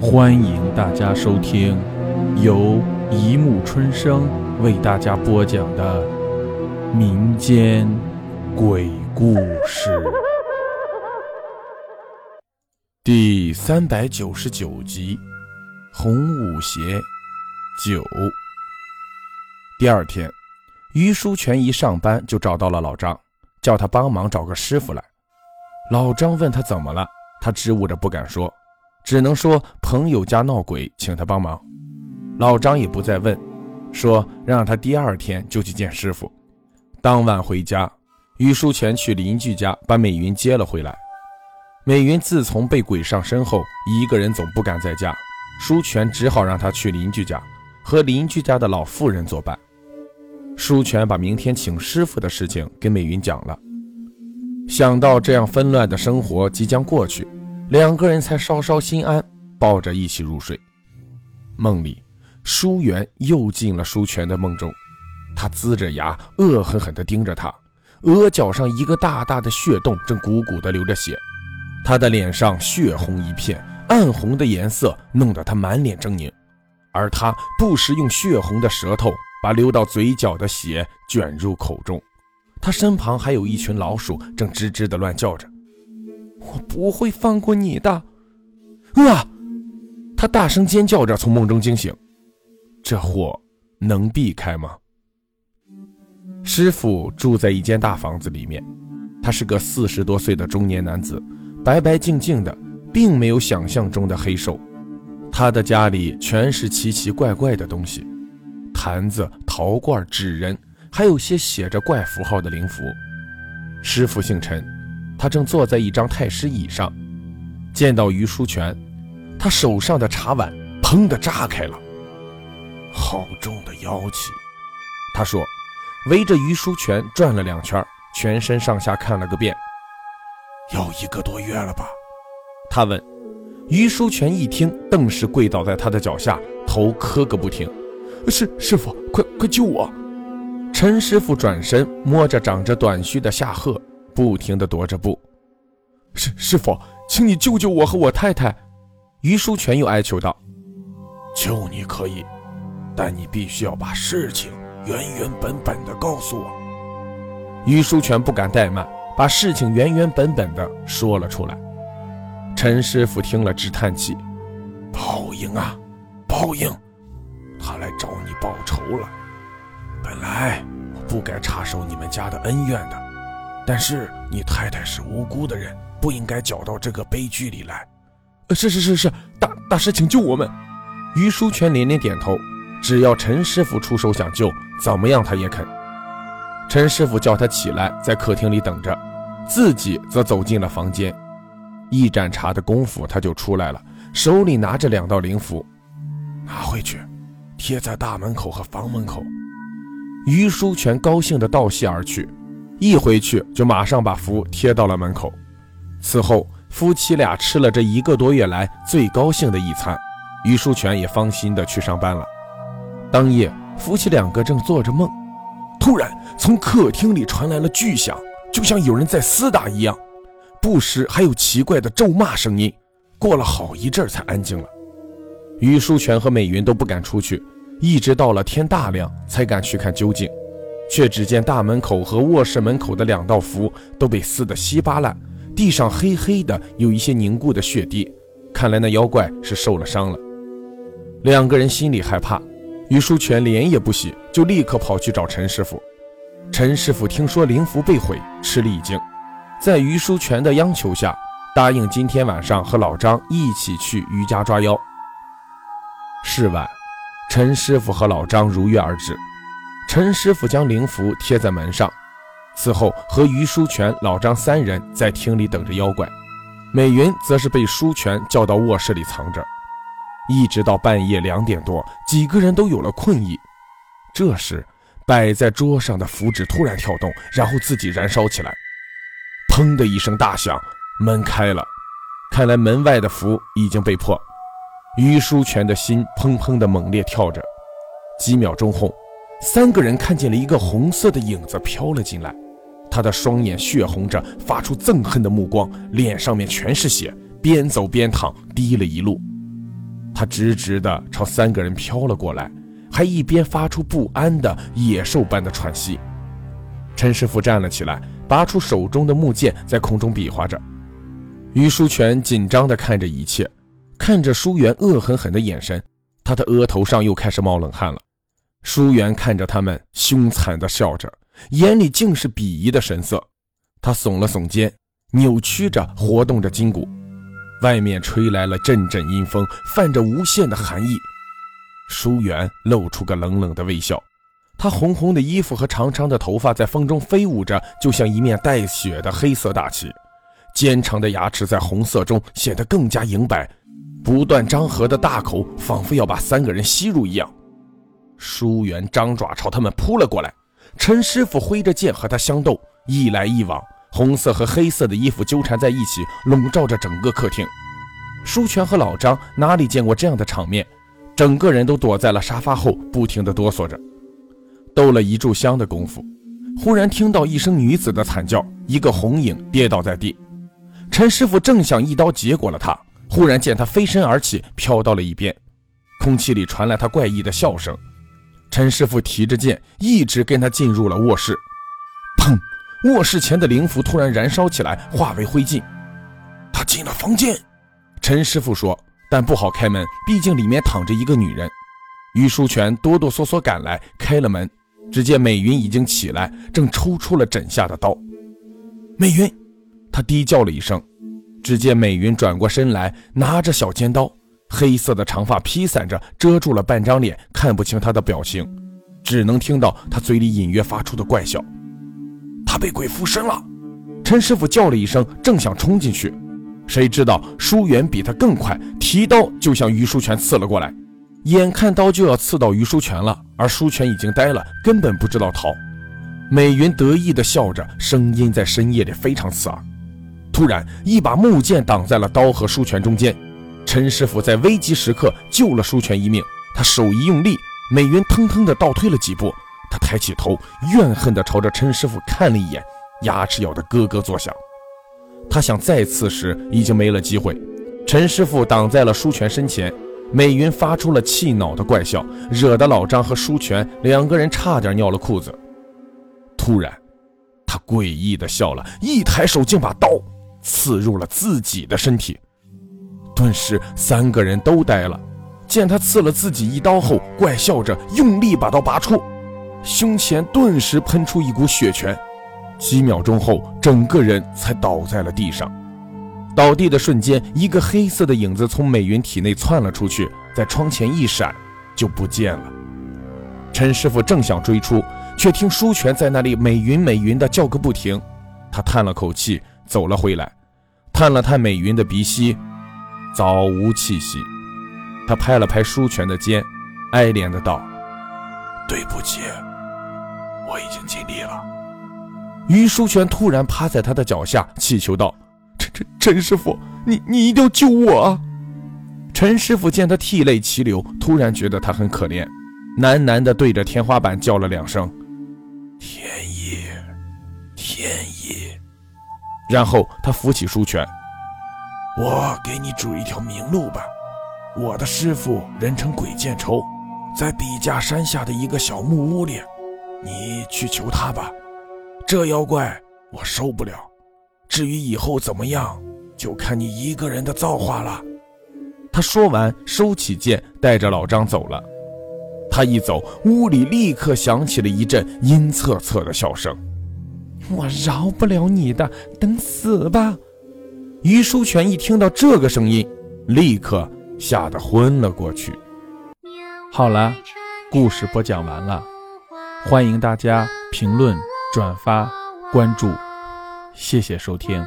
欢迎大家收听由一木春生为大家播讲的民间鬼故事第三百九十九集《红舞鞋九》。第二天，于书全一上班就找到了老张，叫他帮忙找个师傅来。老张问他怎么了，他支吾着不敢说。只能说朋友家闹鬼，请他帮忙。老张也不再问，说让他第二天就去见师傅。当晚回家，于书全去邻居家把美云接了回来。美云自从被鬼上身后，一个人总不敢在家，书全只好让他去邻居家，和邻居家的老妇人作伴。书全把明天请师傅的事情跟美云讲了，想到这样纷乱的生活即将过去。两个人才稍稍心安，抱着一起入睡。梦里，舒媛又进了舒全的梦中，他龇着牙，恶狠狠地盯着他，额角上一个大大的血洞正鼓鼓地流着血，他的脸上血红一片，暗红的颜色弄得他满脸狰狞，而他不时用血红的舌头把流到嘴角的血卷入口中，他身旁还有一群老鼠正吱吱地乱叫着。我不会放过你的！啊！他大声尖叫着从梦中惊醒。这货能避开吗？师傅住在一间大房子里面，他是个四十多岁的中年男子，白白净净的，并没有想象中的黑瘦。他的家里全是奇奇怪怪的东西：坛子、陶罐、纸人，还有些写着怪符号的灵符。师傅姓陈。他正坐在一张太师椅上，见到于书全，他手上的茶碗砰的炸开了，好重的妖气！他说，围着于书全转了两圈，全身上下看了个遍。有一个多月了吧？他问。于书全一听，顿时跪倒在他的脚下，头磕个不停。师师傅，快快救我！陈师傅转身摸着长着短须的夏鹤。不停地踱着步，师师傅，请你救救我和我太太。于书全又哀求道：“救你可以，但你必须要把事情原原本本的告诉我。”于书全不敢怠慢，把事情原原本本的说了出来。陈师傅听了直叹气：“报应啊，报应！他来找你报仇了。本来我不该插手你们家的恩怨的。”但是你太太是无辜的人，不应该搅到这个悲剧里来。是是是是，大大师，请救我们！于书全连连点头，只要陈师傅出手想救，怎么样他也肯。陈师傅叫他起来，在客厅里等着，自己则走进了房间。一盏茶的功夫，他就出来了，手里拿着两道灵符，拿回去，贴在大门口和房门口。于书全高兴地道谢而去。一回去就马上把符贴到了门口。此后，夫妻俩吃了这一个多月来最高兴的一餐，于书全也放心的去上班了。当夜，夫妻两个正做着梦，突然从客厅里传来了巨响，就像有人在厮打一样，不时还有奇怪的咒骂声音。过了好一阵才安静了。于书全和美云都不敢出去，一直到了天大亮才敢去看究竟。却只见大门口和卧室门口的两道符都被撕得稀巴烂，地上黑黑的，有一些凝固的血滴。看来那妖怪是受了伤了。两个人心里害怕，于书全脸也不洗，就立刻跑去找陈师傅。陈师傅听说灵符被毁，吃了一惊，在于书全的央求下，答应今天晚上和老张一起去于家抓妖。是晚，陈师傅和老张如约而至。陈师傅将灵符贴在门上，此后和于书全、老张三人在厅里等着妖怪。美云则是被书全叫到卧室里藏着，一直到半夜两点多，几个人都有了困意。这时，摆在桌上的符纸突然跳动，然后自己燃烧起来。砰的一声大响，门开了。看来门外的符已经被破。于书全的心砰砰的猛烈跳着。几秒钟后。三个人看见了一个红色的影子飘了进来，他的双眼血红着，发出憎恨的目光，脸上面全是血，边走边躺，滴了一路。他直直地朝三个人飘了过来，还一边发出不安的野兽般的喘息。陈师傅站了起来，拔出手中的木剑，在空中比划着。于书全紧张地看着一切，看着舒媛恶狠狠的眼神，他的额头上又开始冒冷汗了。舒元看着他们，凶残地笑着，眼里尽是鄙夷的神色。他耸了耸肩，扭曲着活动着筋骨。外面吹来了阵阵阴风，泛着无限的寒意。舒元露出个冷冷的微笑，他红红的衣服和长长的头发在风中飞舞着，就像一面带血的黑色大旗。尖长的牙齿在红色中显得更加莹白，不断张合的大口仿佛要把三个人吸入一样。舒元张爪朝他们扑了过来，陈师傅挥着剑和他相斗，一来一往。红色和黑色的衣服纠缠在一起，笼罩着整个客厅。舒全和老张哪里见过这样的场面，整个人都躲在了沙发后，不停地哆嗦着。斗了一炷香的功夫，忽然听到一声女子的惨叫，一个红影跌倒在地。陈师傅正想一刀结果了他，忽然见他飞身而起，飘到了一边，空气里传来他怪异的笑声。陈师傅提着剑，一直跟他进入了卧室。砰！卧室前的灵符突然燃烧起来，化为灰烬。他进了房间，陈师傅说，但不好开门，毕竟里面躺着一个女人。于书全哆哆嗦嗦赶来，开了门，只见美云已经起来，正抽出了枕下的刀。美云，他低叫了一声。只见美云转过身来，拿着小尖刀，黑色的长发披散着，遮住了半张脸，看不清他的表情，只能听到他嘴里隐约发出的怪笑。他被鬼附身了，陈师傅叫了一声，正想冲进去，谁知道舒远比他更快，提刀就向于书全刺了过来。眼看刀就要刺到于书全了，而书全已经呆了，根本不知道逃。美云得意地笑着，声音在深夜里非常刺耳。突然，一把木剑挡在了刀和书全中间。陈师傅在危急时刻救了书全一命，他手一用力，美云腾腾地倒退了几步。他抬起头，怨恨地朝着陈师傅看了一眼，牙齿咬得咯咯作响。他想再刺时，已经没了机会。陈师傅挡在了舒全身前，美云发出了气恼的怪笑，惹得老张和舒全两个人差点尿了裤子。突然，他诡异地笑了，一抬手竟把刀刺入了自己的身体。顿时，三个人都呆了。见他刺了自己一刀后，怪笑着用力把刀拔出。胸前顿时喷出一股血泉，几秒钟后，整个人才倒在了地上。倒地的瞬间，一个黑色的影子从美云体内窜了出去，在窗前一闪，就不见了。陈师傅正想追出，却听舒全在那里美云美云的叫个不停。他叹了口气，走了回来，探了探美云的鼻息，早无气息。他拍了拍舒全的肩，哀怜的道：“对不起。”我已经尽力了。于舒全突然趴在他的脚下，祈求道：“陈陈陈师傅，你你一定要救我啊！”陈师傅见他涕泪齐流，突然觉得他很可怜，喃喃地对着天花板叫了两声：“天意，天意。”然后他扶起舒全：“我给你指一条明路吧。我的师傅人称鬼见愁，在笔架山下的一个小木屋里。”你去求他吧，这妖怪我受不了。至于以后怎么样，就看你一个人的造化了。他说完，收起剑，带着老张走了。他一走，屋里立刻响起了一阵阴恻恻的笑声。我饶不了你的，等死吧！于书全一听到这个声音，立刻吓得昏了过去。好了，故事播讲完了。欢迎大家评论、转发、关注，谢谢收听。